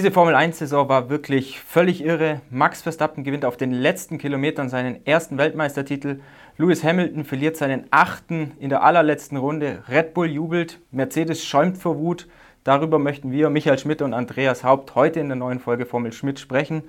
Diese Formel 1-Saison war wirklich völlig irre. Max Verstappen gewinnt auf den letzten Kilometern seinen ersten Weltmeistertitel. Lewis Hamilton verliert seinen achten in der allerletzten Runde. Red Bull jubelt, Mercedes schäumt vor Wut. Darüber möchten wir, Michael Schmidt und Andreas Haupt, heute in der neuen Folge Formel Schmidt sprechen.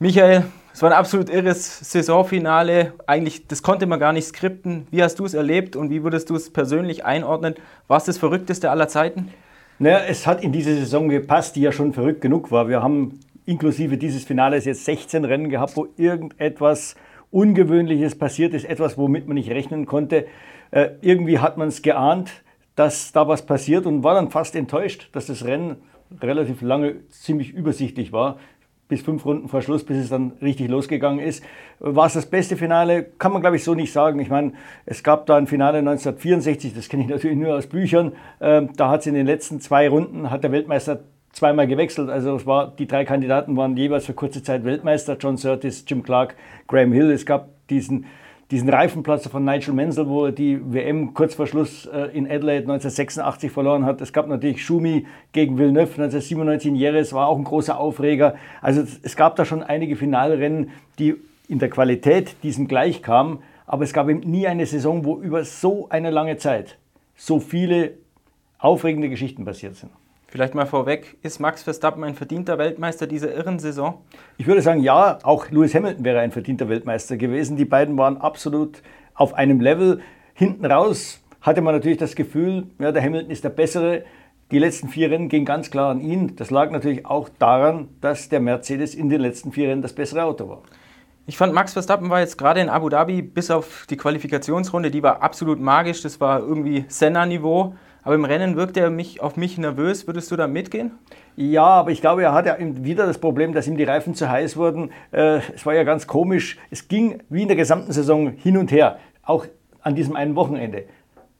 Michael, es war ein absolut irres Saisonfinale. Eigentlich, das konnte man gar nicht skripten. Wie hast du es erlebt und wie würdest du es persönlich einordnen? War es das Verrückteste aller Zeiten? Naja, es hat in diese Saison gepasst, die ja schon verrückt genug war. Wir haben inklusive dieses Finales jetzt 16 Rennen gehabt, wo irgendetwas Ungewöhnliches passiert ist, etwas, womit man nicht rechnen konnte. Äh, irgendwie hat man es geahnt, dass da was passiert und war dann fast enttäuscht, dass das Rennen relativ lange ziemlich übersichtlich war bis fünf Runden vor Schluss, bis es dann richtig losgegangen ist. War es das beste Finale? Kann man, glaube ich, so nicht sagen. Ich meine, es gab da ein Finale 1964, das kenne ich natürlich nur aus Büchern. Ähm, da hat es in den letzten zwei Runden, hat der Weltmeister zweimal gewechselt. Also es war, die drei Kandidaten waren jeweils für kurze Zeit Weltmeister. John Surtees, Jim Clark, Graham Hill. Es gab diesen diesen Reifenplatzer von Nigel Mansell, wo er die WM kurz vor Schluss äh, in Adelaide 1986 verloren hat. Es gab natürlich Schumi gegen Villeneuve 1997 in es war auch ein großer Aufreger. Also es gab da schon einige Finalrennen, die in der Qualität diesem gleich kamen, aber es gab eben nie eine Saison, wo über so eine lange Zeit so viele aufregende Geschichten passiert sind. Vielleicht mal vorweg, ist Max Verstappen ein verdienter Weltmeister dieser irren Saison? Ich würde sagen, ja, auch Lewis Hamilton wäre ein verdienter Weltmeister gewesen. Die beiden waren absolut auf einem Level. Hinten raus hatte man natürlich das Gefühl, ja, der Hamilton ist der Bessere. Die letzten vier Rennen gingen ganz klar an ihn. Das lag natürlich auch daran, dass der Mercedes in den letzten vier Rennen das bessere Auto war. Ich fand, Max Verstappen war jetzt gerade in Abu Dhabi bis auf die Qualifikationsrunde, die war absolut magisch. Das war irgendwie Senna-Niveau. Aber im Rennen wirkt er mich, auf mich nervös. Würdest du da mitgehen? Ja, aber ich glaube, er hat ja wieder das Problem, dass ihm die Reifen zu heiß wurden. Äh, es war ja ganz komisch. Es ging wie in der gesamten Saison hin und her, auch an diesem einen Wochenende.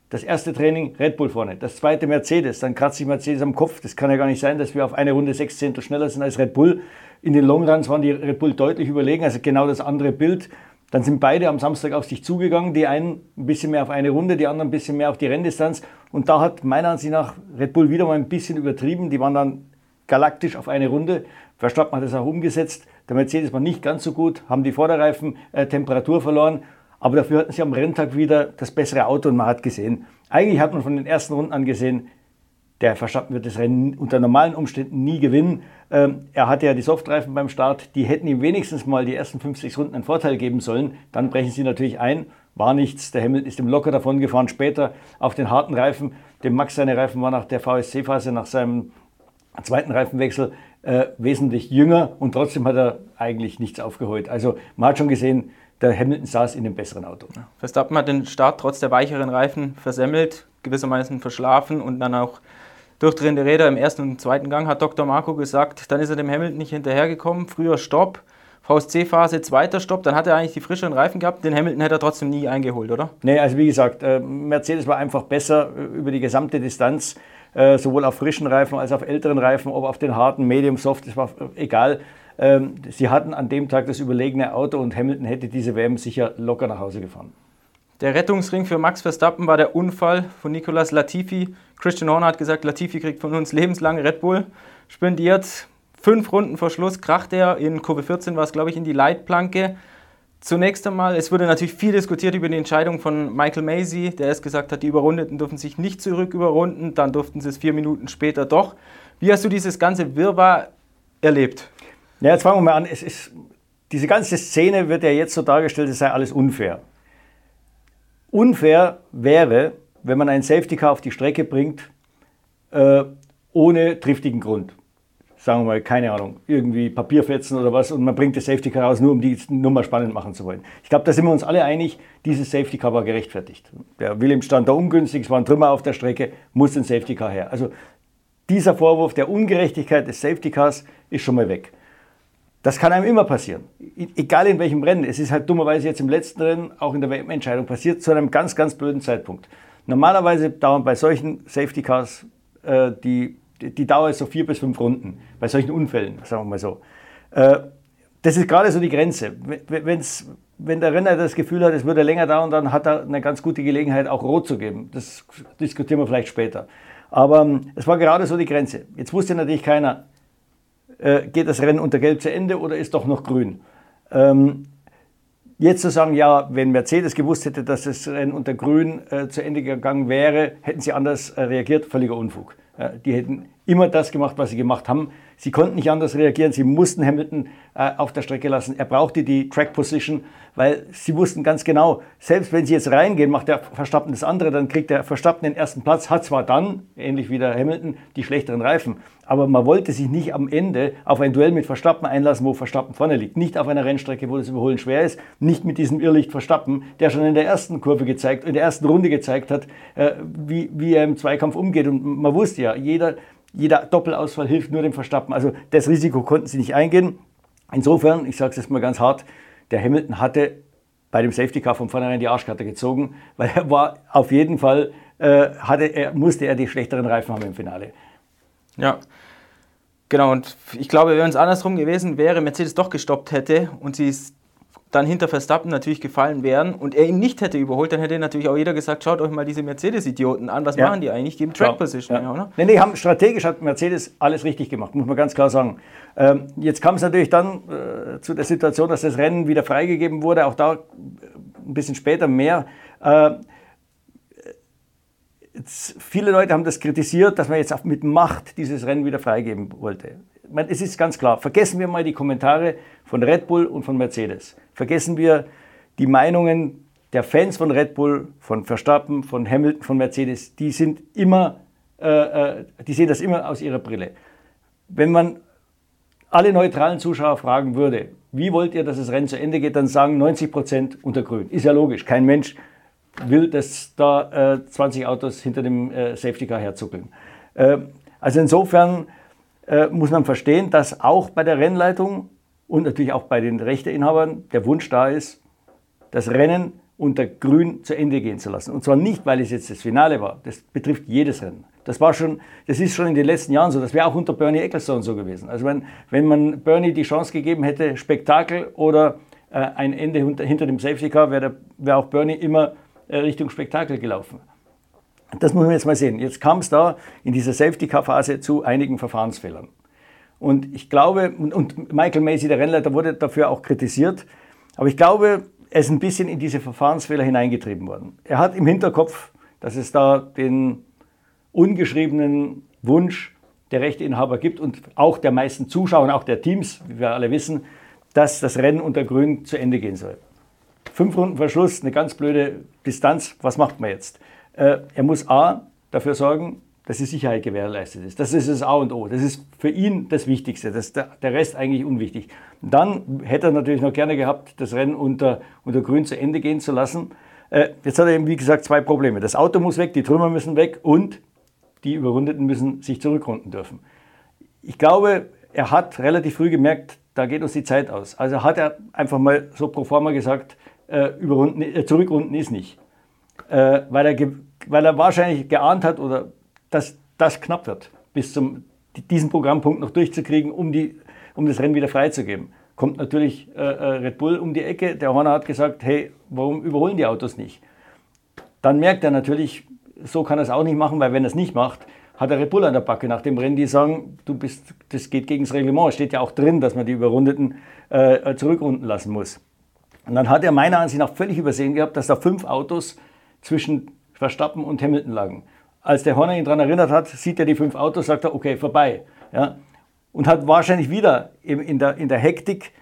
Das erste Training Red Bull vorne, das zweite Mercedes, dann kratzt sich Mercedes am Kopf. Das kann ja gar nicht sein, dass wir auf eine Runde sechs Zehntel schneller sind als Red Bull. In den Longruns waren die Red Bull deutlich überlegen, also genau das andere Bild. Dann sind beide am Samstag auf sich zugegangen, die einen ein bisschen mehr auf eine Runde, die anderen ein bisschen mehr auf die Renndistanz. Und da hat meiner Ansicht nach Red Bull wieder mal ein bisschen übertrieben. Die waren dann galaktisch auf eine Runde. Verstappen hat das auch umgesetzt. Der Mercedes war nicht ganz so gut, haben die Vorderreifen äh, Temperatur verloren. Aber dafür hatten sie am Renntag wieder das bessere Auto und man hat gesehen, eigentlich hat man von den ersten Runden an gesehen, der Verstappen wird das Rennen unter normalen Umständen nie gewinnen. Ähm, er hatte ja die Softreifen beim Start, die hätten ihm wenigstens mal die ersten 50 Runden einen Vorteil geben sollen. Dann brechen sie natürlich ein. War nichts. Der Hamilton ist ihm locker davon gefahren. Später auf den harten Reifen. Dem Max seine Reifen waren nach der VSC-Phase, nach seinem zweiten Reifenwechsel äh, wesentlich jünger und trotzdem hat er eigentlich nichts aufgeholt. Also man hat schon gesehen, der Hamilton saß in dem besseren Auto. Verstappen hat den Start trotz der weicheren Reifen versemmelt, gewissermaßen verschlafen und dann auch durchdrehende Räder im ersten und zweiten Gang, hat Dr. Marco gesagt. Dann ist er dem Hamilton nicht hinterhergekommen. Früher Stopp, VSC-Phase, zweiter Stopp. Dann hat er eigentlich die frischeren Reifen gehabt. Den Hamilton hätte er trotzdem nie eingeholt, oder? Nee, also wie gesagt, äh, Mercedes war einfach besser äh, über die gesamte Distanz. Äh, sowohl auf frischen Reifen als auch auf älteren Reifen, ob auf den harten, Medium, Soft, das war egal. Ähm, sie hatten an dem Tag das überlegene Auto und Hamilton hätte diese WM sicher locker nach Hause gefahren. Der Rettungsring für Max Verstappen war der Unfall von Nicolas Latifi. Christian Horner hat gesagt, Latifi kriegt von uns lebenslang Red Bull spendiert. Fünf Runden vor Schluss kracht er, in Kurve 14 war es, glaube ich, in die Leitplanke. Zunächst einmal, es wurde natürlich viel diskutiert über die Entscheidung von Michael Macy, der erst gesagt hat, die Überrundeten dürfen sich nicht zurück überrunden, dann durften sie es vier Minuten später doch. Wie hast du dieses ganze Wirrwarr erlebt? Ja, jetzt fangen wir mal an. Es ist, diese ganze Szene wird ja jetzt so dargestellt, es sei alles unfair. Unfair wäre, wenn man einen Safety Car auf die Strecke bringt, äh, ohne triftigen Grund. Sagen wir mal, keine Ahnung, irgendwie Papierfetzen oder was und man bringt das Safety Car raus, nur um die Nummer spannend machen zu wollen. Ich glaube, da sind wir uns alle einig, dieses Safety Car war gerechtfertigt. Der Williams stand da ungünstig, es war ein Trümmer auf der Strecke, muss ein Safety Car her. Also dieser Vorwurf der Ungerechtigkeit des Safety Cars ist schon mal weg. Das kann einem immer passieren. Egal in welchem Rennen. Es ist halt dummerweise jetzt im letzten Rennen, auch in der WM-Entscheidung passiert, zu einem ganz, ganz blöden Zeitpunkt. Normalerweise dauern bei solchen Safety Cars äh, die, die Dauer ist so vier bis fünf Runden. Bei solchen Unfällen, sagen wir mal so. Äh, das ist gerade so die Grenze. Wenn's, wenn der Renner das Gefühl hat, es würde länger dauern, dann hat er eine ganz gute Gelegenheit, auch rot zu geben. Das diskutieren wir vielleicht später. Aber ähm, es war gerade so die Grenze. Jetzt wusste natürlich keiner, äh, geht das Rennen unter Gelb zu Ende oder ist doch noch grün? Ähm, Jetzt zu sagen, ja, wenn Mercedes gewusst hätte, dass das Rennen unter Grün äh, zu Ende gegangen wäre, hätten sie anders äh, reagiert, völliger Unfug. Äh, die hätten immer das gemacht, was sie gemacht haben. Sie konnten nicht anders reagieren. Sie mussten Hamilton äh, auf der Strecke lassen. Er brauchte die Track Position, weil sie wussten ganz genau, selbst wenn sie jetzt reingehen, macht der Verstappen das andere, dann kriegt der Verstappen den ersten Platz, hat zwar dann, ähnlich wie der Hamilton, die schlechteren Reifen, aber man wollte sich nicht am Ende auf ein Duell mit Verstappen einlassen, wo Verstappen vorne liegt. Nicht auf einer Rennstrecke, wo das Überholen schwer ist, nicht mit diesem Irrlicht Verstappen, der schon in der ersten Kurve gezeigt, in der ersten Runde gezeigt hat, äh, wie, wie er im Zweikampf umgeht. Und man wusste ja, jeder, jeder Doppelausfall hilft nur dem Verstappen. Also das Risiko konnten sie nicht eingehen. Insofern, ich sage es jetzt mal ganz hart, der Hamilton hatte bei dem Safety Car von vornherein die Arschkarte gezogen, weil er war auf jeden Fall, äh, hatte er, musste er die schlechteren Reifen haben im Finale. Ja, genau. Und ich glaube, wenn es andersrum gewesen wäre, Mercedes doch gestoppt hätte und sie dann hinter Verstappen natürlich gefallen wären und er ihn nicht hätte überholt, dann hätte natürlich auch jeder gesagt, schaut euch mal diese Mercedes-Idioten an, was ja. machen die eigentlich? Geben Track Position. Ja. Ja? Nee, nee, haben, strategisch hat Mercedes alles richtig gemacht, muss man ganz klar sagen. Ähm, jetzt kam es natürlich dann äh, zu der Situation, dass das Rennen wieder freigegeben wurde, auch da äh, ein bisschen später mehr. Äh, jetzt, viele Leute haben das kritisiert, dass man jetzt mit Macht dieses Rennen wieder freigeben wollte. Meine, es ist ganz klar, vergessen wir mal die Kommentare von Red Bull und von Mercedes. Vergessen wir die Meinungen der Fans von Red Bull, von Verstappen, von Hamilton, von Mercedes. Die sind immer, äh, äh, die sehen das immer aus ihrer Brille. Wenn man alle neutralen Zuschauer fragen würde, wie wollt ihr, dass das Rennen zu Ende geht, dann sagen 90 Prozent unter Grün. Ist ja logisch. Kein Mensch will, dass da äh, 20 Autos hinter dem äh, Safety Car herzuckeln. Äh, also insofern äh, muss man verstehen, dass auch bei der Rennleitung und natürlich auch bei den Rechteinhabern der Wunsch da ist, das Rennen unter Grün zu Ende gehen zu lassen. Und zwar nicht, weil es jetzt das Finale war. Das betrifft jedes Rennen. Das war schon, das ist schon in den letzten Jahren so. Das wäre auch unter Bernie Ecclestone so gewesen. Also wenn, wenn man Bernie die Chance gegeben hätte, Spektakel oder äh, ein Ende hinter, hinter dem Safety Car, wäre wär auch Bernie immer äh, Richtung Spektakel gelaufen. Das muss man jetzt mal sehen. Jetzt kam es da in dieser Safety-Car-Phase zu einigen Verfahrensfehlern. Und ich glaube, und Michael Macy, der Rennleiter, wurde dafür auch kritisiert. Aber ich glaube, er ist ein bisschen in diese Verfahrensfehler hineingetrieben worden. Er hat im Hinterkopf, dass es da den ungeschriebenen Wunsch der Rechteinhaber gibt und auch der meisten Zuschauer und auch der Teams, wie wir alle wissen, dass das Rennen unter Grün zu Ende gehen soll. Fünf Runden Verschluss, eine ganz blöde Distanz. Was macht man jetzt? Äh, er muss A dafür sorgen, dass die Sicherheit gewährleistet ist. Das ist das A und O. Das ist für ihn das Wichtigste. Das der, der Rest eigentlich unwichtig. Dann hätte er natürlich noch gerne gehabt, das Rennen unter, unter Grün zu Ende gehen zu lassen. Äh, jetzt hat er eben, wie gesagt, zwei Probleme. Das Auto muss weg, die Trümmer müssen weg und die Überrundeten müssen sich zurückrunden dürfen. Ich glaube, er hat relativ früh gemerkt, da geht uns die Zeit aus. Also hat er einfach mal so pro forma gesagt, äh, überrunden, äh, zurückrunden ist nicht. Äh, weil, er weil er wahrscheinlich geahnt hat, oder dass das knapp wird, bis zum diesen Programmpunkt noch durchzukriegen, um, die, um das Rennen wieder freizugeben. Kommt natürlich äh, äh, Red Bull um die Ecke. Der Horner hat gesagt, hey, warum überholen die Autos nicht? Dann merkt er natürlich, so kann er es auch nicht machen, weil wenn er es nicht macht, hat er Red Bull an der Backe nach dem Rennen, die sagen, du bist, das geht gegen das Reglement. Es steht ja auch drin, dass man die Überrundeten äh, zurückrunden lassen muss. Und dann hat er meiner Ansicht nach völlig übersehen gehabt, dass da fünf Autos zwischen Verstappen und Hamilton lagen. Als der Horner ihn daran erinnert hat, sieht er die fünf Autos, sagt er, okay, vorbei. Ja? Und hat wahrscheinlich wieder in der, in der Hektik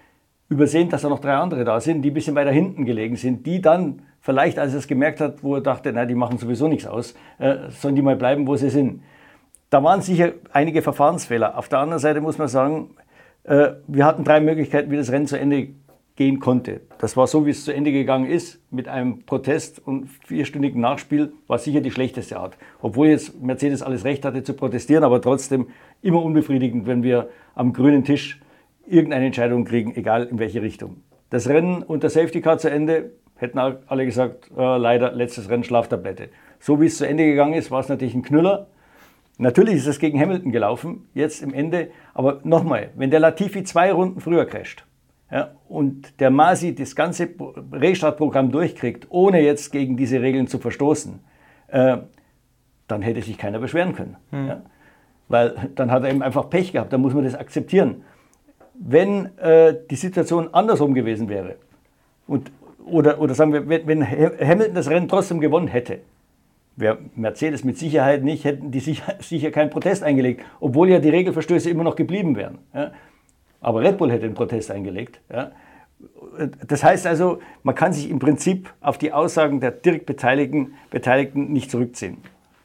übersehen, dass da noch drei andere da sind, die ein bisschen weiter hinten gelegen sind, die dann vielleicht, als er es gemerkt hat, wo er dachte, na, die machen sowieso nichts aus, äh, sollen die mal bleiben, wo sie sind. Da waren sicher einige Verfahrensfehler. Auf der anderen Seite muss man sagen, äh, wir hatten drei Möglichkeiten, wie das Rennen zu Ende gehen konnte. Das war so, wie es zu Ende gegangen ist, mit einem Protest und vierstündigen Nachspiel, war sicher die schlechteste Art. Obwohl jetzt Mercedes alles Recht hatte zu protestieren, aber trotzdem immer unbefriedigend, wenn wir am grünen Tisch irgendeine Entscheidung kriegen, egal in welche Richtung. Das Rennen unter Safety Car zu Ende, hätten alle gesagt, äh, leider letztes Rennen Schlaftablette. So wie es zu Ende gegangen ist, war es natürlich ein Knüller. Natürlich ist es gegen Hamilton gelaufen, jetzt im Ende. Aber nochmal, wenn der Latifi zwei Runden früher crasht, ja, und der Masi das ganze Restartprogramm durchkriegt, ohne jetzt gegen diese Regeln zu verstoßen, äh, dann hätte sich keiner beschweren können. Mhm. Ja. Weil dann hat er eben einfach Pech gehabt, dann muss man das akzeptieren. wenn äh, die Situation andersrum gewesen wäre. Und, oder, oder sagen wir, wenn, wenn Hamilton das Rennen trotzdem gewonnen hätte, wäre Mercedes mit Sicherheit nicht, hätten die sicher, sicher keinen Protest eingelegt, obwohl ja die Regelverstöße immer noch geblieben wären. Ja. Aber Red Bull hätte den Protest eingelegt. Ja. Das heißt also, man kann sich im Prinzip auf die Aussagen der direkt Beteiligten, Beteiligten nicht zurückziehen.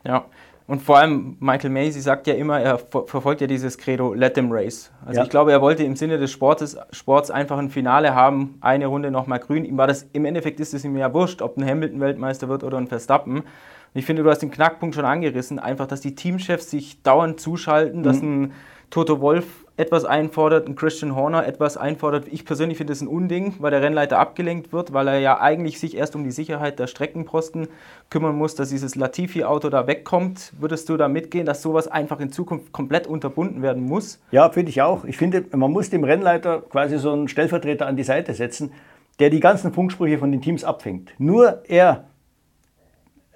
Ja, und vor allem Michael Macy sagt ja immer, er verfolgt ja dieses Credo, let them race. Also ja. ich glaube, er wollte im Sinne des Sportes, Sports einfach ein Finale haben, eine Runde nochmal grün. Ihm war das, im Endeffekt ist es ihm ja wurscht, ob ein Hamilton Weltmeister wird oder ein Verstappen. Und ich finde, du hast den Knackpunkt schon angerissen, einfach, dass die Teamchefs sich dauernd zuschalten, mhm. dass ein Toto Wolf etwas einfordert, ein Christian Horner etwas einfordert. Ich persönlich finde das ein Unding, weil der Rennleiter abgelenkt wird, weil er ja eigentlich sich erst um die Sicherheit der Streckenposten kümmern muss, dass dieses Latifi-Auto da wegkommt. Würdest du da mitgehen, dass sowas einfach in Zukunft komplett unterbunden werden muss? Ja, finde ich auch. Ich finde, man muss dem Rennleiter quasi so einen Stellvertreter an die Seite setzen, der die ganzen Funksprüche von den Teams abfängt. Nur er,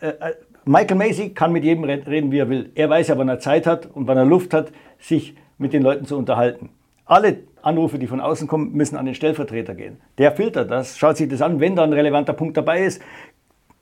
äh, äh Michael Macy kann mit jedem reden, wie er will. Er weiß ja, wann er Zeit hat und wann er Luft hat, sich mit den Leuten zu unterhalten. Alle Anrufe, die von außen kommen, müssen an den Stellvertreter gehen. Der filtert das, schaut sich das an. Wenn da ein relevanter Punkt dabei ist,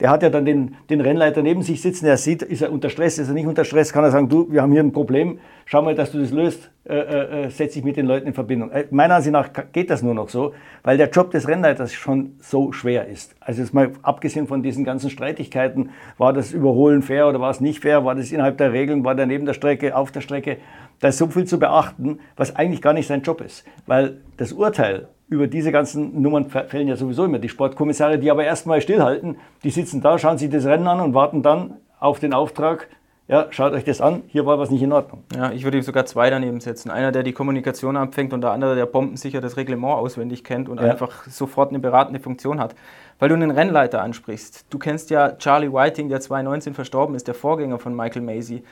der hat ja dann den, den Rennleiter neben sich sitzen, der sieht, ist er unter Stress, ist er nicht unter Stress, kann er sagen, du, wir haben hier ein Problem, schau mal, dass du das löst, äh, äh, äh setz dich mit den Leuten in Verbindung. Äh, meiner Ansicht nach geht das nur noch so, weil der Job des Rennleiters schon so schwer ist. Also jetzt mal abgesehen von diesen ganzen Streitigkeiten, war das Überholen fair oder war es nicht fair, war das innerhalb der Regeln, war der neben der Strecke, auf der Strecke, da ist so viel zu beachten, was eigentlich gar nicht sein Job ist. Weil das Urteil über diese ganzen Nummern fällen ja sowieso immer die Sportkommissare, die aber erstmal stillhalten. Die sitzen da, schauen sich das Rennen an und warten dann auf den Auftrag, ja, schaut euch das an, hier war was nicht in Ordnung. Ja, ich würde ihm sogar zwei daneben setzen. Einer, der die Kommunikation abfängt und der andere, der bombensicher das Reglement auswendig kennt und ja. einfach sofort eine beratende Funktion hat. Weil du einen Rennleiter ansprichst. Du kennst ja Charlie Whiting, der 2019 verstorben ist, der Vorgänger von Michael Macy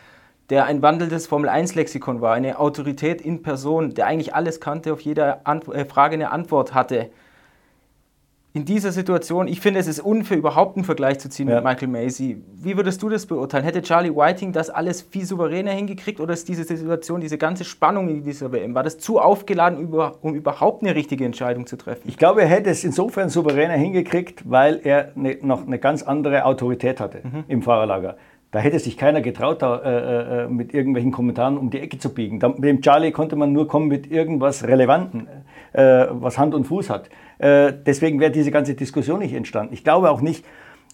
der ein wandelndes Formel-1-Lexikon war, eine Autorität in Person, der eigentlich alles kannte, auf jede Ant äh, Frage eine Antwort hatte. In dieser Situation, ich finde, es ist unfair, überhaupt einen Vergleich zu ziehen ja. mit Michael Macy. Wie würdest du das beurteilen? Hätte Charlie Whiting das alles viel souveräner hingekriegt oder ist diese Situation, diese ganze Spannung in dieser WM, war das zu aufgeladen, um überhaupt eine richtige Entscheidung zu treffen? Ich glaube, er hätte es insofern souveräner hingekriegt, weil er eine, noch eine ganz andere Autorität hatte mhm. im Fahrerlager. Da hätte sich keiner getraut, da, äh, äh, mit irgendwelchen Kommentaren um die Ecke zu biegen. Da, mit dem Charlie konnte man nur kommen mit irgendwas Relevanten, äh, was Hand und Fuß hat. Äh, deswegen wäre diese ganze Diskussion nicht entstanden. Ich glaube auch nicht,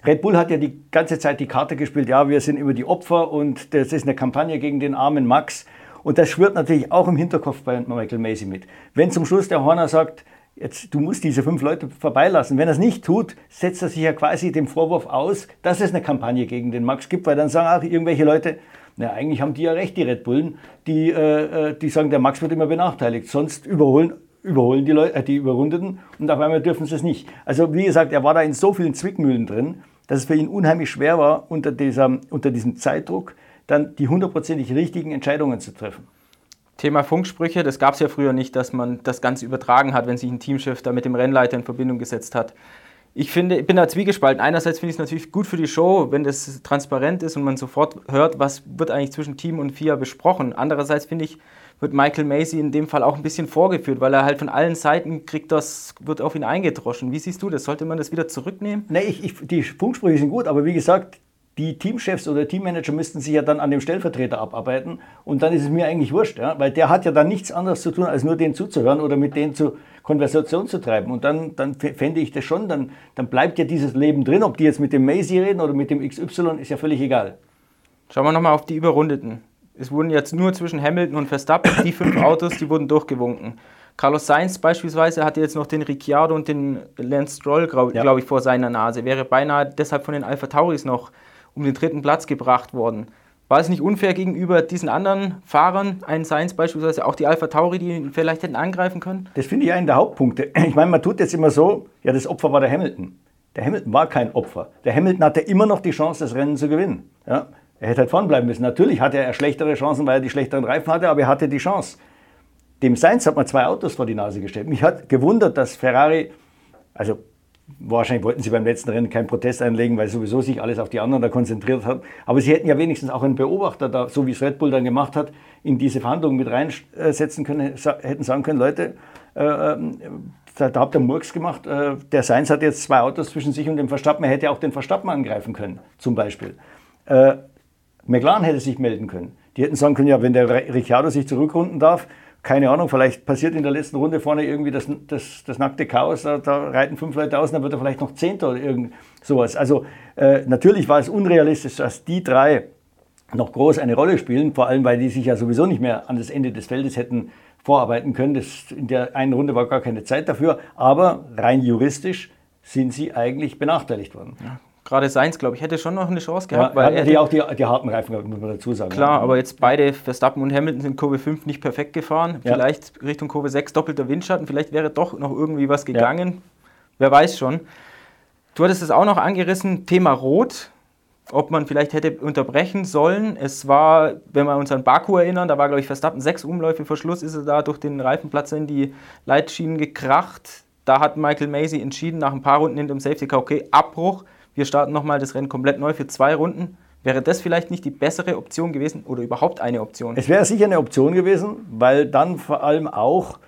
Red Bull hat ja die ganze Zeit die Karte gespielt, ja, wir sind immer die Opfer und das ist eine Kampagne gegen den armen Max. Und das schwirrt natürlich auch im Hinterkopf bei Michael Macy mit. Wenn zum Schluss der Horner sagt, Jetzt, du musst diese fünf Leute vorbeilassen. Wenn er es nicht tut, setzt er sich ja quasi dem Vorwurf aus, dass es eine Kampagne gegen den Max gibt, weil dann sagen auch irgendwelche Leute, na, eigentlich haben die ja recht, die Red Bullen, die, äh, äh die sagen, der Max wird immer benachteiligt. Sonst überholen, überholen die, Leute, äh, die Überrundeten und auf einmal dürfen sie es nicht. Also wie gesagt, er war da in so vielen Zwickmühlen drin, dass es für ihn unheimlich schwer war, unter, dieser, unter diesem Zeitdruck dann die hundertprozentig richtigen Entscheidungen zu treffen. Thema Funksprüche, das gab es ja früher nicht, dass man das Ganze übertragen hat, wenn sich ein Teamchef da mit dem Rennleiter in Verbindung gesetzt hat. Ich finde, ich bin da zwiegespalten. Einerseits finde ich es natürlich gut für die Show, wenn das transparent ist und man sofort hört, was wird eigentlich zwischen Team und FIA besprochen. Andererseits finde ich, wird Michael Macy in dem Fall auch ein bisschen vorgeführt, weil er halt von allen Seiten kriegt, das wird auf ihn eingedroschen. Wie siehst du das? Sollte man das wieder zurücknehmen? Nee, ich, ich, die Funksprüche sind gut, aber wie gesagt, die Teamchefs oder Teammanager müssten sich ja dann an dem Stellvertreter abarbeiten und dann ist es mir eigentlich wurscht, ja? weil der hat ja dann nichts anderes zu tun, als nur denen zuzuhören oder mit denen zu Konversation zu treiben und dann, dann fände ich das schon, dann, dann bleibt ja dieses Leben drin, ob die jetzt mit dem Macy reden oder mit dem XY, ist ja völlig egal. Schauen wir nochmal auf die Überrundeten. Es wurden jetzt nur zwischen Hamilton und Verstappen, die fünf Autos, die wurden durchgewunken. Carlos Sainz beispielsweise hatte jetzt noch den Ricciardo und den Lance Stroll, glaube ja. ich, vor seiner Nase. Wäre beinahe deshalb von den Alpha Tauris noch um den dritten Platz gebracht worden. War es nicht unfair gegenüber diesen anderen Fahrern, ein Sainz beispielsweise, auch die Alpha Tauri, die ihn vielleicht hätten angreifen können? Das finde ich einen der Hauptpunkte. Ich meine, man tut jetzt immer so, ja, das Opfer war der Hamilton. Der Hamilton war kein Opfer. Der Hamilton hatte immer noch die Chance, das Rennen zu gewinnen. Ja? Er hätte halt vorn bleiben müssen. Natürlich hatte er schlechtere Chancen, weil er die schlechteren Reifen hatte, aber er hatte die Chance. Dem Sainz hat man zwei Autos vor die Nase gestellt. Mich hat gewundert, dass Ferrari, also Wahrscheinlich wollten sie beim letzten Rennen keinen Protest einlegen, weil sowieso sich alles auf die anderen da konzentriert hat. Aber sie hätten ja wenigstens auch einen Beobachter da, so wie es Red Bull dann gemacht hat, in diese Verhandlungen mit reinsetzen können, hätten sagen können, Leute, äh, ähm, da, habt ihr Murks gemacht. Äh, der Sainz hat jetzt zwei Autos zwischen sich und dem Verstappen. Er hätte auch den Verstappen angreifen können, zum Beispiel. Äh, McLaren hätte sich melden können. Die hätten sagen können, ja, wenn der Ricciardo sich zurückrunden darf, keine Ahnung, vielleicht passiert in der letzten Runde vorne irgendwie das, das, das nackte Chaos, da, da, reiten fünf Leute aus, dann wird er vielleicht noch Zehnter oder irgend sowas. Also äh, natürlich war es unrealistisch, dass die drei noch groß eine Rolle spielen, vor allem weil die sich ja sowieso nicht mehr an das Ende des Feldes hätten vorarbeiten können. Das, in der einen Runde war gar keine Zeit dafür, aber rein juristisch sind sie eigentlich benachteiligt worden. Ja, gerade Seins, glaube ich, hätte schon noch eine Chance gehabt. Ja, weil er die auch die, die harten Reifen muss man dazu sagen. Klar, aber jetzt beide, Verstappen und Hamilton, sind Kurve 5 nicht perfekt gefahren. Ja. Vielleicht Richtung Kurve 6 doppelter Windschatten, vielleicht wäre doch noch irgendwie was gegangen. Wer weiß schon. Du hattest es auch noch angerissen, Thema Rot ob man vielleicht hätte unterbrechen sollen. Es war, wenn wir uns an Baku erinnern, da war, glaube ich, Verstappen sechs Umläufe vor Schluss, ist er da durch den Reifenplatz in die Leitschienen gekracht. Da hat Michael Macy entschieden, nach ein paar Runden hinter dem Safety Car, okay, Abbruch, wir starten nochmal das Rennen komplett neu für zwei Runden. Wäre das vielleicht nicht die bessere Option gewesen oder überhaupt eine Option? Es wäre sicher eine Option gewesen, weil dann vor allem auch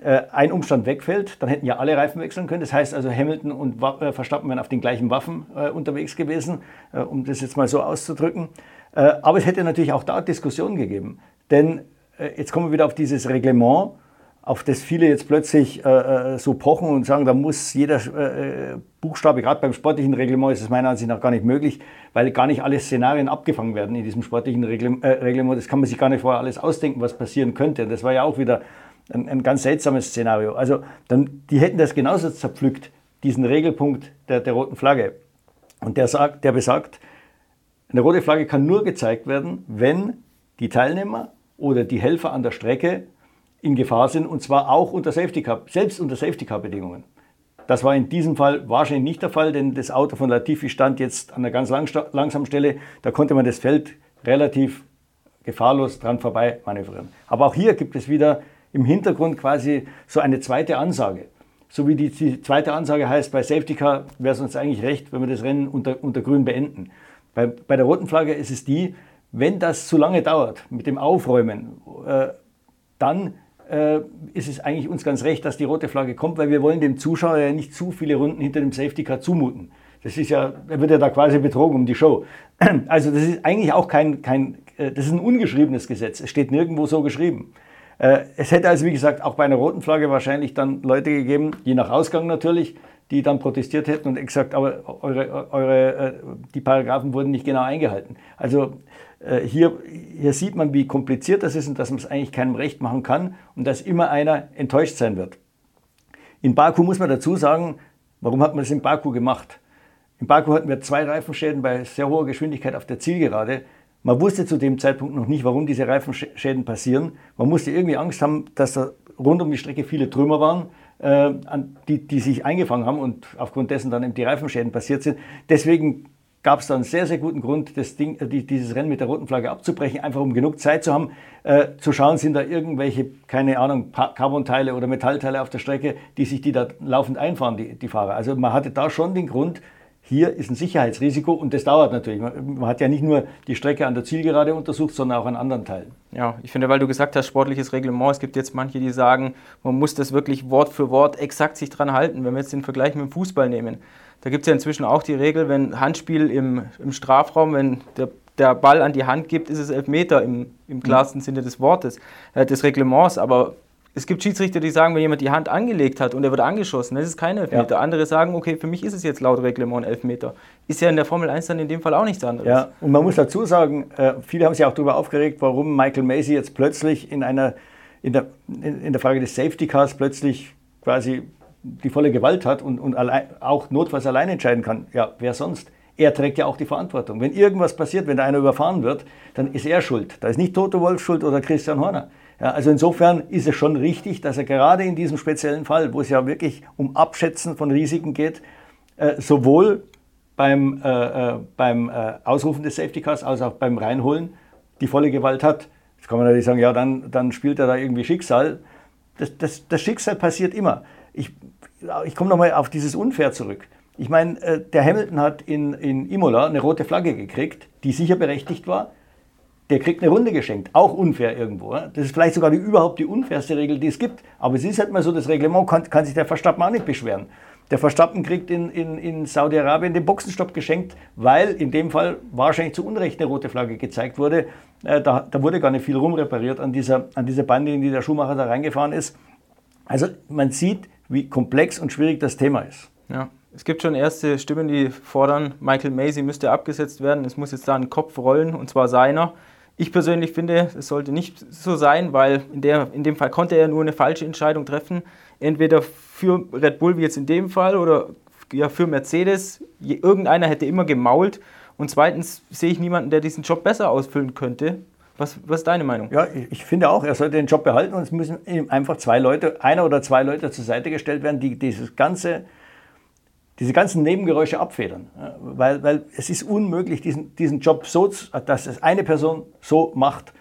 äh, ein Umstand wegfällt, dann hätten ja alle Reifen wechseln können. Das heißt also, Hamilton und äh, Verstappen wären auf den gleichen Waffen äh, unterwegs gewesen, um das jetzt mal so auszudrücken. aber es hätte natürlich auch da Diskussionen gegeben. Denn jetzt kommen wir wieder auf dieses Reglement, auf das viele jetzt plötzlich so pochen und sagen, da muss jeder Buchstabe, gerade beim sportlichen Reglement ist es meiner Ansicht nach gar nicht möglich, weil gar nicht alle Szenarien abgefangen werden in diesem sportlichen Reglement. Das kann man sich gar nicht vorher alles ausdenken, was passieren könnte. Das war ja auch wieder ein, ein ganz seltsames Szenario. Also dann, die hätten das genauso zerpflückt, diesen Regelpunkt der, der roten Flagge. Und der, sagt, der besagt, eine rote Flagge kann nur gezeigt werden, wenn die Teilnehmer oder die Helfer an der Strecke in Gefahr sind und zwar auch unter Safety Car, selbst unter Safety Car Bedingungen. Das war in diesem Fall wahrscheinlich nicht der Fall, denn das Auto von Latifi stand jetzt an einer ganz langsamen Stelle. Da konnte man das Feld relativ gefahrlos dran vorbei manövrieren. Aber auch hier gibt es wieder im Hintergrund quasi so eine zweite Ansage. So wie die, zweite Ansage heißt, bei Safety Car wäre es uns eigentlich recht, wenn wir das Rennen unter, unter grün beenden. Bei, bei der roten Flagge ist es die, wenn das zu lange dauert mit dem Aufräumen, äh, dann ist es eigentlich uns ganz recht, dass die rote Flagge kommt, weil wir wollen dem Zuschauer ja nicht zu viele Runden hinter dem Safety Car zumuten. Das ist ja, er wird ja da quasi betrogen um die Show. Also das ist eigentlich auch kein, kein äh, das ist ein ungeschriebenes Gesetz. Es steht nirgendwo so geschrieben. Äh, es hätte also, wie gesagt, auch bei einer roten Flagge wahrscheinlich dann Leute gegeben, je nach Ausgang natürlich, die dann protestiert hätten und gesagt, aber eure, eure, äh, die Paragraphen wurden nicht genau eingehalten. Also äh, hier, hier sieht man, wie kompliziert das ist und dass man es eigentlich keinem recht machen kann und dass immer einer enttäuscht sein wird. In Baku muss man dazu sagen, warum hat man das in Baku gemacht? In Baku hatten wir zwei Reifenschäden bei sehr hoher Geschwindigkeit auf der Zielgerade. Man wusste zu dem Zeitpunkt noch nicht, warum diese Reifenschäden passieren. Man musste irgendwie Angst haben, dass da rund um die Strecke viele Trümmer waren, die, die sich eingefangen haben und aufgrund dessen dann eben die Reifenschäden passiert sind. Deswegen gab es dann sehr, sehr guten Grund, das Ding, äh, dieses Rennen mit der roten Flagge abzubrechen, einfach um genug Zeit zu haben, äh, zu schauen, sind da irgendwelche, keine Ahnung, Carbonteile oder Metallteile auf der Strecke, die sich die da laufend einfahren, die, die Fahrer. Also man hatte da schon den Grund, hier ist ein Sicherheitsrisiko und das dauert natürlich. Man hat ja nicht nur die Strecke an der Zielgerade untersucht, sondern auch an anderen Teilen. Ja, ich finde, weil du gesagt hast, sportliches Reglement, es gibt jetzt manche, die sagen, man muss das wirklich Wort für Wort exakt sich dran halten. Wenn wir jetzt den Vergleich mit dem Fußball nehmen, da gibt es ja inzwischen auch die Regel, wenn Handspiel im, im Strafraum, wenn der, der Ball an die Hand gibt, ist es Elfmeter im, im klarsten. Sinne des Wortes, äh, des Reglements. Aber es gibt Schiedsrichter, die sagen, wenn jemand die Hand angelegt hat und er wird angeschossen, das ist kein Elfmeter. Ja. Andere sagen, okay, für mich ist es jetzt laut Reglement Elfmeter. Ist ja in der Formel 1 dann in dem Fall auch nichts anderes. Ja, und man muss dazu sagen, äh, viele haben sich auch darüber aufgeregt, warum Michael Macy jetzt plötzlich in, einer, in, der, in der Frage des Safety Cars plötzlich quasi die volle Gewalt hat und, und allein, auch notfalls allein entscheiden kann. Ja, wer sonst? Er trägt ja auch die Verantwortung. Wenn irgendwas passiert, wenn da einer überfahren wird, dann ist er schuld. Da ist nicht Toto Wolf schuld oder Christian Horner. Ja, also insofern ist es schon richtig, dass er gerade in diesem speziellen Fall, wo es ja wirklich um Abschätzen von Risiken geht, äh, sowohl beim, äh, äh, beim äh, Ausrufen des Safety Cars als auch beim Reinholen die volle Gewalt hat. Jetzt kann man natürlich sagen, ja, dann, dann spielt er da irgendwie Schicksal. Das, das, das Schicksal passiert immer. Ich, ich komme nochmal auf dieses Unfair zurück. Ich meine, äh, der Hamilton hat in, in Imola eine rote Flagge gekriegt, die sicher berechtigt war. Der kriegt eine Runde geschenkt, auch unfair irgendwo. Das ist vielleicht sogar die, überhaupt die unfairste Regel, die es gibt. Aber es ist halt mal so, das Reglement kann, kann sich der Verstappen auch nicht beschweren. Der Verstappen kriegt in, in, in Saudi-Arabien den Boxenstopp geschenkt, weil in dem Fall wahrscheinlich zu Unrecht eine rote Flagge gezeigt wurde. Äh, da, da, wurde gar nicht viel rumrepariert an dieser, an dieser Bande, in die der Schuhmacher da reingefahren ist. Also man sieht, wie komplex und schwierig das Thema ist. Ja. Es gibt schon erste Stimmen, die fordern, Michael Macy müsste abgesetzt werden. Es muss jetzt da ein Kopf rollen, und zwar seiner. Ich persönlich finde, es sollte nicht so sein, weil in, der, in dem Fall konnte er nur eine falsche Entscheidung treffen. Entweder für Red Bull, wie jetzt in dem Fall, oder ja, für Mercedes. Irgendeiner hätte immer gemault. Und zweitens sehe ich niemanden, der diesen Job besser ausfüllen könnte. Was, was ist deine Meinung? Ja, ich finde auch, er sollte den Job behalten und es müssen ihm einfach zwei Leute, einer oder zwei Leute zur Seite gestellt werden, die dieses ganze diese ganzen Nebengeräusche abfedern. Weil, weil es ist unmöglich, diesen, diesen Job so, dass es eine Person so macht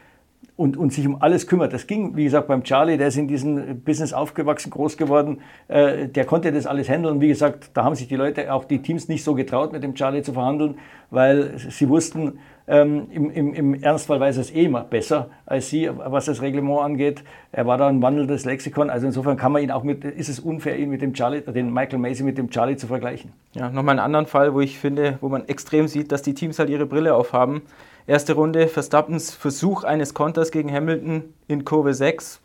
und, und sich um alles kümmert. Das ging, wie gesagt, beim Charlie, der ist in diesem Business aufgewachsen, groß geworden, äh, der konnte das alles handeln. Wie gesagt, da haben sich die Leute, auch die Teams nicht so getraut, mit dem Charlie zu verhandeln, weil sie wussten, ähm, im, im, Im Ernstfall weiß er es eh immer besser als Sie, was das Reglement angeht. Er war da ein wandelndes Lexikon. Also insofern kann man ihn auch mit, ist es unfair, ihn mit dem Charlie, den Michael Macy mit dem Charlie zu vergleichen. Ja, nochmal einen anderen Fall, wo ich finde, wo man extrem sieht, dass die Teams halt ihre Brille aufhaben. Erste Runde, Verstappens Versuch eines Konters gegen Hamilton in Kurve 6.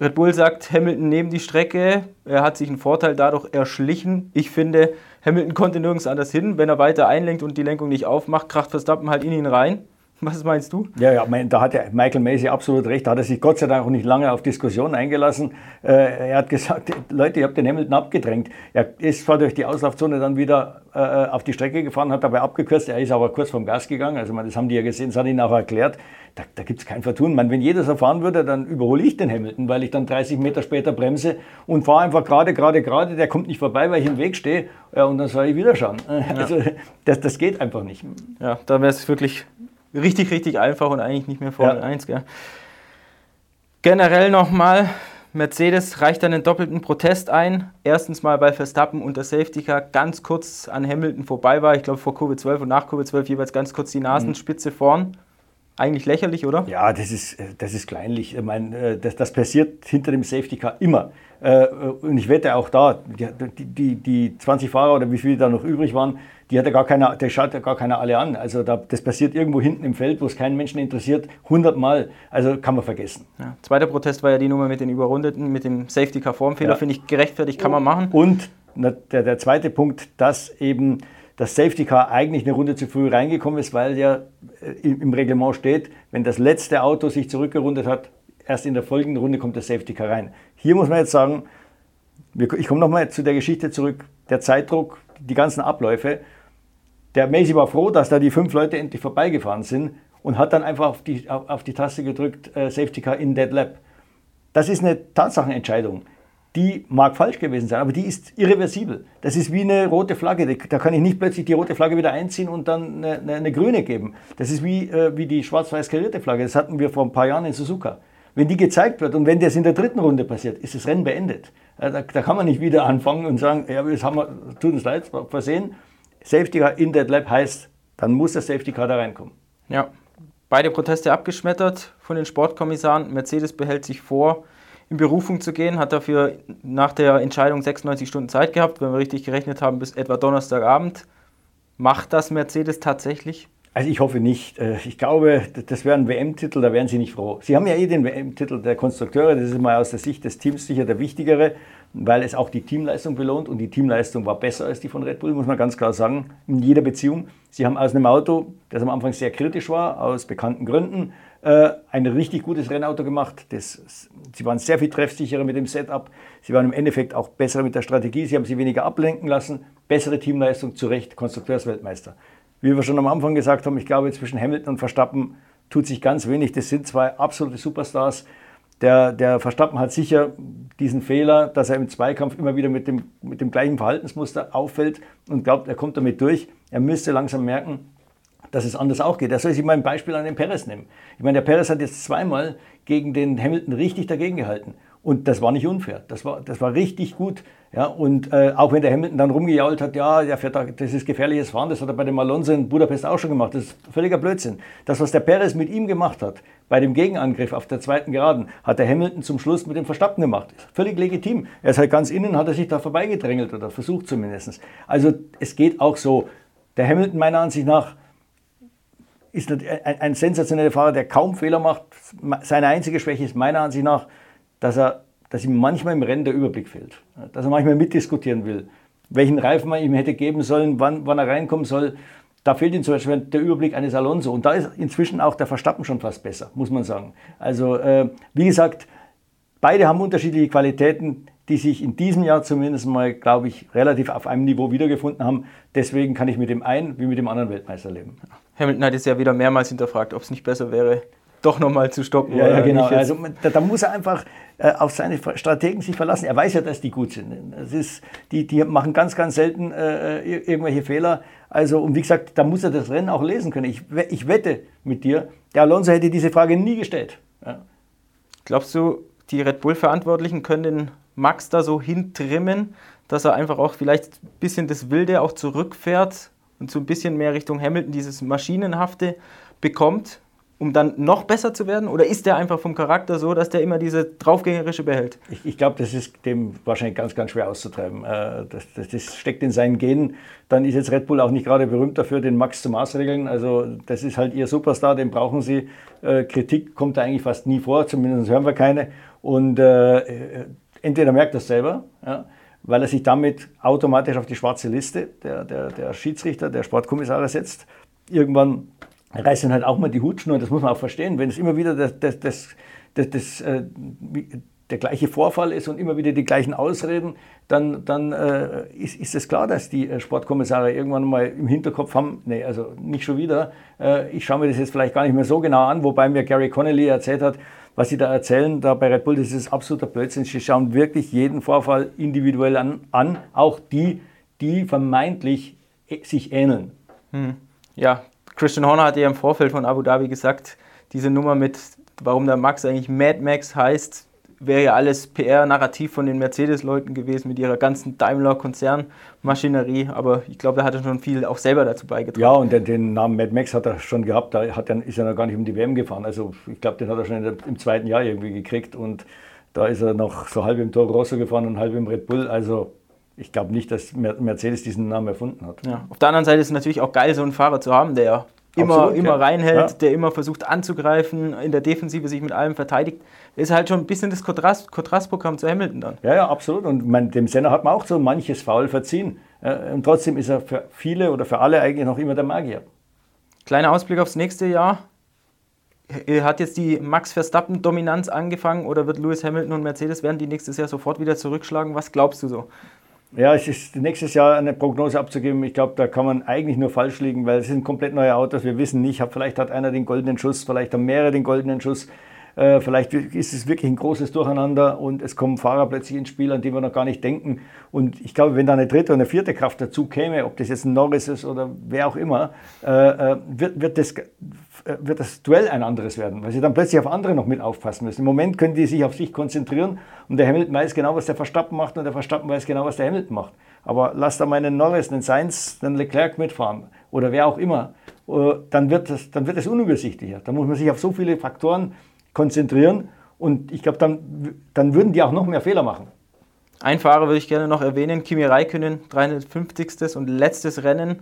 Red Bull sagt, Hamilton neben die Strecke, er hat sich einen Vorteil dadurch erschlichen. Ich finde, Hamilton konnte nirgends anders hin. Wenn er weiter einlenkt und die Lenkung nicht aufmacht, kracht Verstappen halt in ihn rein. Was meinst du? Ja, ja, da hat ja Michael Macy absolut recht. Da hat er sich Gott sei Dank auch nicht lange auf Diskussionen eingelassen. Äh, er hat gesagt, Leute, ihr habt den Hamilton abgedrängt. Er ist zwar durch die Auslaufzone dann wieder äh, auf die Strecke gefahren, hat dabei abgekürzt. Er ist aber kurz vom Gas gegangen. Also das haben die ja gesehen, das hat ihn auch erklärt. Da, da gibt es kein Vertun. Man, wenn jeder so fahren würde, dann überhole ich den Hamilton, weil ich dann 30 Meter später bremse und fahre einfach gerade, gerade, gerade. Der kommt nicht vorbei, weil ich im Weg stehe. Ja, und dann soll ich wieder schauen. Ja. Also das, das geht einfach nicht. Ja, da wäre es wirklich richtig, richtig einfach und eigentlich nicht mehr Formel ja. 1. Gell? Generell nochmal, Mercedes reicht einen doppelten Protest ein. Erstens mal, weil Verstappen unter Safety Car ganz kurz an Hamilton vorbei war. Ich glaube, vor Kurve 12 und nach Kurve 12 jeweils ganz kurz die Nasenspitze mhm. vorn. Eigentlich lächerlich, oder? Ja, das ist, das ist kleinlich. Ich meine, äh, das, das passiert hinter dem Safety Car immer. Äh, und ich wette auch da, die, die, die 20 Fahrer oder wie viele da noch übrig waren, die hat ja gar keiner, der schaut ja gar keiner alle an. Also da, das passiert irgendwo hinten im Feld, wo es keinen Menschen interessiert, 100 Mal. Also kann man vergessen. Ja. Zweiter Protest war ja die Nummer mit den Überrundeten, mit dem Safety Car Formfehler, ja. finde ich gerechtfertigt, kann man machen. Und der, der zweite Punkt, dass eben das Safety Car eigentlich eine Runde zu früh reingekommen ist, weil ja äh, im Reglement steht, wenn das letzte Auto sich zurückgerundet hat, erst in der folgenden Runde kommt das Safety Car rein. Hier muss man jetzt sagen, ich komme nochmal zu der Geschichte zurück, der Zeitdruck, die ganzen Abläufe. Der Macy war froh, dass da die fünf Leute endlich vorbeigefahren sind und hat dann einfach auf die, auf die Taste gedrückt, äh, Safety Car in Dead Lab. Das ist eine Tatsachenentscheidung. Die mag falsch gewesen sein, aber die ist irreversibel. Das ist wie eine rote Flagge. Da kann ich nicht plötzlich die rote Flagge wieder einziehen und dann eine, eine, eine grüne geben. Das ist wie, äh, wie die schwarz-weiß karierte Flagge. Das hatten wir vor ein paar Jahren in Suzuka. Wenn die gezeigt wird und wenn das in der dritten Runde passiert, ist das Rennen beendet. Da, da kann man nicht wieder anfangen und sagen, ja, das haben wir, tut uns leid, versehen. Safety Car in Dead Lab heißt, dann muss der Safety Car da reinkommen. Ja, beide Proteste abgeschmettert von den Sportkommissaren. Mercedes behält sich vor, in Berufung zu gehen, hat dafür nach der Entscheidung 96 Stunden Zeit gehabt, wenn wir richtig gerechnet haben, bis etwa Donnerstagabend. Macht das Mercedes tatsächlich? Also ich hoffe nicht. Äh, ich glaube, das wäre ein WM-Titel, da wären sie nicht froh. Sie haben ja eh den WM-Titel der Konstrukteure, das ist mal aus der Sicht des Teams sicher der wichtigere, weil es auch die Teamleistung belohnt und die Teamleistung war besser als die von Red Bull, muss man ganz klar sagen, in jeder Beziehung. Sie haben aus einem Auto, das am Anfang sehr kritisch war, aus bekannten Gründen, ein richtig gutes Rennauto gemacht. Das, sie waren sehr viel treffsicherer mit dem Setup. Sie waren im Endeffekt auch besser mit der Strategie. Sie haben sie weniger ablenken lassen. Bessere Teamleistung, zu Recht Konstrukteursweltmeister wie wir schon am Anfang gesagt haben, ich glaube, zwischen Hamilton und Verstappen tut sich ganz wenig. Das sind zwei absolute Superstars. Der, der Verstappen hat sicher diesen Fehler, dass er im Zweikampf immer wieder mit dem, mit dem gleichen Verhaltensmuster auffällt und glaubt, er kommt damit durch. Er müsste langsam merken, dass es anders auch geht. Er soll sich mal ein Beispiel an den Perez nehmen. Ich meine, der Perez hat jetzt zweimal gegen den Hamilton richtig dagegen gehalten. Und das war nicht unfair. Das war, das war richtig gut. Ja, und äh, auch wenn der Hamilton dann rumgejault hat, ja, der fährt da, das ist gefährliches Fahren, das hat er bei dem Alonso in Budapest auch schon gemacht. Das ist völliger Blödsinn. Das, was der Perez mit ihm gemacht hat, bei dem Gegenangriff auf der zweiten Geraden, hat der Hamilton zum Schluss mit dem Verstappen gemacht. Völlig legitim. Er ist halt ganz innen, hat er sich da vorbeigedrängelt oder versucht zumindest. Also es geht auch so. Der Hamilton meiner Ansicht nach ist ein, ein sensationeller Fahrer, der kaum Fehler macht. Seine einzige Schwäche ist meiner Ansicht nach, dass er dass ihm manchmal im Rennen der Überblick fehlt. Dass er manchmal mitdiskutieren will, welchen Reifen man ihm hätte geben sollen, wann, wann er reinkommen soll. Da fehlt ihm zum Beispiel der Überblick eines Alonso. Und da ist inzwischen auch der Verstappen schon fast besser, muss man sagen. Also, äh, wie gesagt, beide haben unterschiedliche Qualitäten, die sich in diesem Jahr zumindest mal, glaube ich, relativ auf einem Niveau wiedergefunden haben. Deswegen kann ich mit dem einen wie mit dem anderen Weltmeister leben. Hamilton hat es ja wieder mehrmals hinterfragt, ob es nicht besser wäre, doch nochmal zu stoppen. Ja, ja genau. Also, da, da, muss er einfach äh, auf seine Strategen sich verlassen. Er weiß ja, dass die gut sind. Das ist, die, die machen ganz, ganz selten äh, irgendwelche Fehler. Also, und wie gesagt, da muss er das Rennen auch lesen können. Ich, ich wette mit dir, der Alonso hätte diese Frage nie gestellt. Ja. Glaubst du, die Red Bull-Verantwortlichen können den Max da so hintrimmen, dass er einfach auch vielleicht ein bisschen das Wilde auch zurückfährt und so ein bisschen mehr Richtung Hamilton dieses Maschinenhafte bekommt? um dann noch besser zu werden? Oder ist der einfach vom Charakter so, dass der immer diese draufgängerische behält? Ich, ich glaube, das ist dem wahrscheinlich ganz, ganz schwer auszutreiben. Äh, das, das, das, steckt in seinen Genen. Dann ist jetzt Red Bull auch nicht gerade berühmt dafür, den Max zu maßregeln. Also das ist halt ihr Superstar, den brauchen sie. Äh, Kritik kommt da eigentlich fast nie vor, zumindest hören wir keine. Und äh, entweder merkt er es selber, ja, weil er sich damit automatisch auf die schwarze Liste der, der, der Schiedsrichter, der Sportkommissare setzt. Irgendwann reißt dann halt auch mal die Hutschnur, das muss man auch verstehen. Wenn es immer wieder das, das, das, das, das äh, der gleiche Vorfall ist und immer wieder die gleichen Ausreden, dann, dann äh, ist, ist es klar, dass die äh, Sportkommissare irgendwann mal im Hinterkopf haben, nee, also nicht schon wieder, äh, ich schaue mir das jetzt vielleicht gar nicht mehr so genau an, wobei mir Gary Connolly erzählt hat, was sie da erzählen, da bei Red Bull, das ist absoluter Blödsinn. Sie schauen wirklich jeden Vorfall individuell an, an auch die, die vermeintlich äh, sich ähneln. Hm. Ja, Christian Horner hat ja im Vorfeld von Abu Dhabi gesagt, diese Nummer mit, warum der Max eigentlich Mad Max heißt, wäre ja alles PR-Narrativ von den Mercedes-Leuten gewesen mit ihrer ganzen Daimler-Konzernmaschinerie. Aber ich glaube, er hat schon viel auch selber dazu beigetragen. Ja, und den, den, Namen Mad Max hat er schon gehabt. Da hat er, ist er noch gar nicht um die WM gefahren. Also ich glaube, den hat er schon der, im zweiten Jahr irgendwie gekriegt. Und da ist er noch so halb im Toro Rosso gefahren und halb im Red Bull. Also ich glaube nicht, dass Mercedes diesen Namen erfunden hat. Ja. Auf der anderen Seite ist es natürlich auch geil, so einen Fahrer zu haben, der immer, Absolut, immer ja. reinhält, ja. der immer versucht anzugreifen, in der Defensive sich mit allem verteidigt. Ist halt schon ein bisschen das Kontrastprogramm zu Hamilton dann. Ja, ja, absolut. Und man, dem Senna hat man auch so manches Foul verziehen. Und trotzdem ist er für viele oder für alle eigentlich noch immer der Magier. Kleiner Ausblick aufs nächste Jahr. Hat jetzt die Max Verstappen-Dominanz angefangen oder wird Lewis Hamilton und Mercedes werden die nächstes Jahr sofort wieder zurückschlagen? Was glaubst du so? Ja, es ist nächstes Jahr eine Prognose abzugeben. Ich glaube, da kann man eigentlich nur falsch liegen, weil es sind komplett neue Autos. Wir wissen nicht, vielleicht hat einer den goldenen Schuss, vielleicht haben mehrere den goldenen Schuss. Äh, vielleicht ist es wirklich ein großes Durcheinander und es kommen Fahrer plötzlich ins Spiel, an die wir noch gar nicht denken. Und ich glaube, wenn da eine dritte oder eine vierte Kraft dazu käme, ob das jetzt ein Norris ist oder wer auch immer, äh, äh, wird, wird, das, wird das Duell ein anderes werden, weil sie dann plötzlich auf andere noch mit aufpassen müssen. Im Moment können die sich auf sich konzentrieren und der Hamilton weiß genau, was der Verstappen macht und der Verstappen weiß genau, was der Hamilton macht. Aber lass da mal einen Norris, einen Sainz, einen Leclerc mitfahren oder wer auch immer, dann wird es dann wird es unübersichtlicher. Da muss man sich auf so viele Faktoren konzentrieren und ich glaube, dann, dann würden die auch noch mehr Fehler machen. Ein Fahrer würde ich gerne noch erwähnen, Kimi Räikkönen, 350. und letztes Rennen.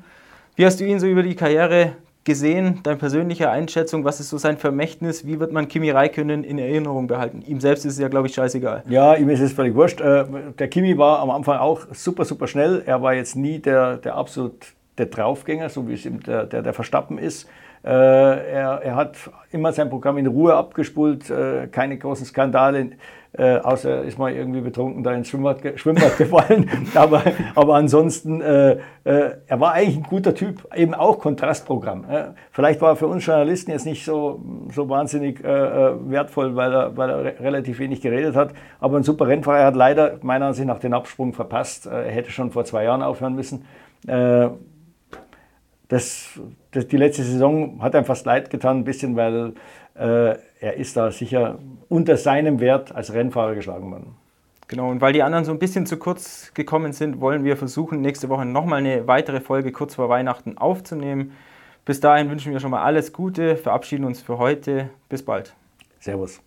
Wie hast du ihn so über die Karriere gesehen? Deine persönliche Einschätzung, was ist so sein Vermächtnis? Wie wird man Kimi Räikkönen in Erinnerung behalten? Ihm selbst ist es ja, glaube ich, scheißegal. Ja, ihm ist es völlig wurscht. Äh, der Kimi war am Anfang auch super, super schnell. Er war jetzt nie der, der absolut der Draufgänger, so wie es ihm der, der, der Verstappen ist. Äh, er, er, hat immer sein Programm in Ruhe abgespult, äh, keine großen Skandale, äh, außer ist mal irgendwie betrunken da ins Schwimmbad, Schwimmbad gefallen. aber, aber ansonsten, äh, äh, er war eigentlich ein guter Typ, eben auch Kontrastprogramm. vielleicht war er für uns Journalisten jetzt nicht so, so wahnsinnig äh, wertvoll, weil er, weil er relativ wenig geredet hat, aber ein super Rennfahrer. Er hat leider meiner Ansicht nach den Absprung verpasst. er hätte schon vor zwei Jahren aufhören müssen das, das, die letzte Saison hat ihm fast leid getan, ein bisschen, weil äh, er ist da sicher unter seinem Wert als Rennfahrer geschlagen worden. Genau, und weil die anderen so ein bisschen zu kurz gekommen sind, wollen wir versuchen, nächste Woche nochmal eine weitere Folge kurz vor Weihnachten aufzunehmen. Bis dahin wünschen wir schon mal alles Gute, verabschieden uns für heute. Bis bald. Servus.